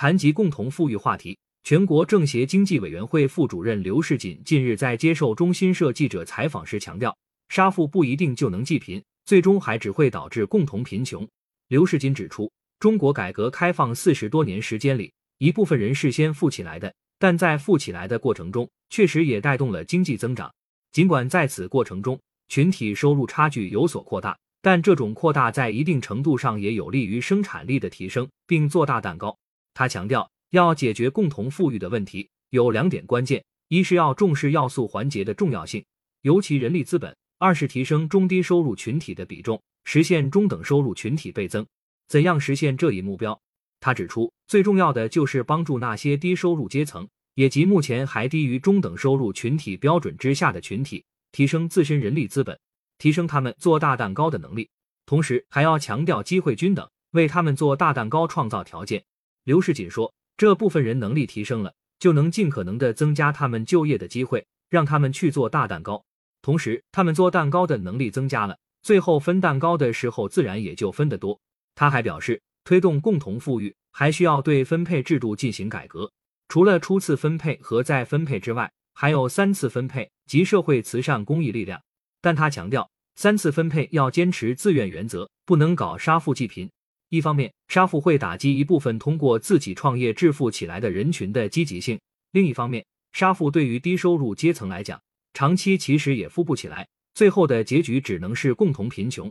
谈及共同富裕话题，全国政协经济委员会副主任刘世锦近日在接受中新社记者采访时强调，杀富不一定就能济贫，最终还只会导致共同贫穷。刘世锦指出，中国改革开放四十多年时间里，一部分人是先富起来的，但在富起来的过程中，确实也带动了经济增长。尽管在此过程中，群体收入差距有所扩大，但这种扩大在一定程度上也有利于生产力的提升，并做大蛋糕。他强调，要解决共同富裕的问题，有两点关键：一是要重视要素环节的重要性，尤其人力资本；二是提升中低收入群体的比重，实现中等收入群体倍增。怎样实现这一目标？他指出，最重要的就是帮助那些低收入阶层，也即目前还低于中等收入群体标准之下的群体，提升自身人力资本，提升他们做大蛋糕的能力。同时，还要强调机会均等，为他们做大蛋糕创造条件。刘世锦说：“这部分人能力提升了，就能尽可能的增加他们就业的机会，让他们去做大蛋糕。同时，他们做蛋糕的能力增加了，最后分蛋糕的时候自然也就分得多。”他还表示，推动共同富裕还需要对分配制度进行改革，除了初次分配和再分配之外，还有三次分配及社会慈善公益力量。但他强调，三次分配要坚持自愿原则，不能搞杀富济贫。一方面，杀富会打击一部分通过自己创业致富起来的人群的积极性；另一方面，杀富对于低收入阶层来讲，长期其实也富不起来，最后的结局只能是共同贫穷。